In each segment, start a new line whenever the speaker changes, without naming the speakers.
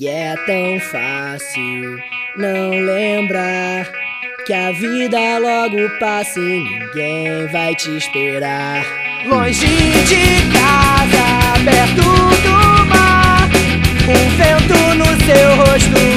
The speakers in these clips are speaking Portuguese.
E é tão fácil não lembrar que a vida logo passa e ninguém vai te esperar. Longe de casa, perto do mar, um vento no seu rosto.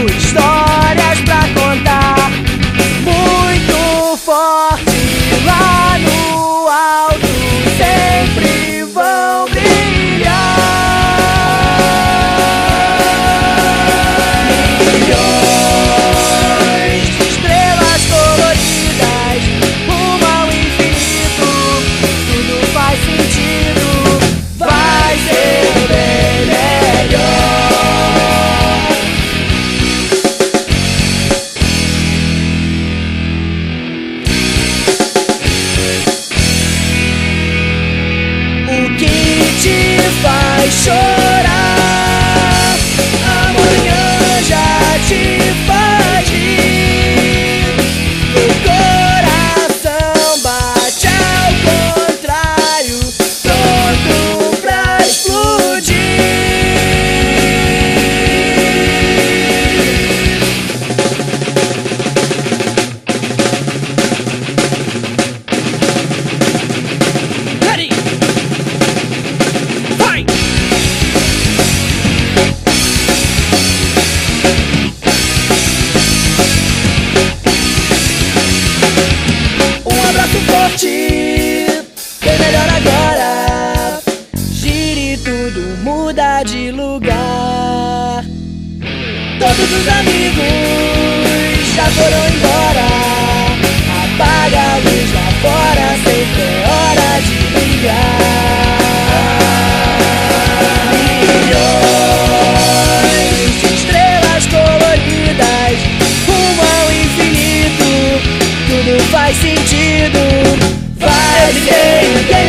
I Todos os amigos já foram embora. Apaga a luz lá fora, sempre é hora de brilhar. Milhões de estrelas coloridas rumo ao infinito. Tudo faz sentido. Vai ser quem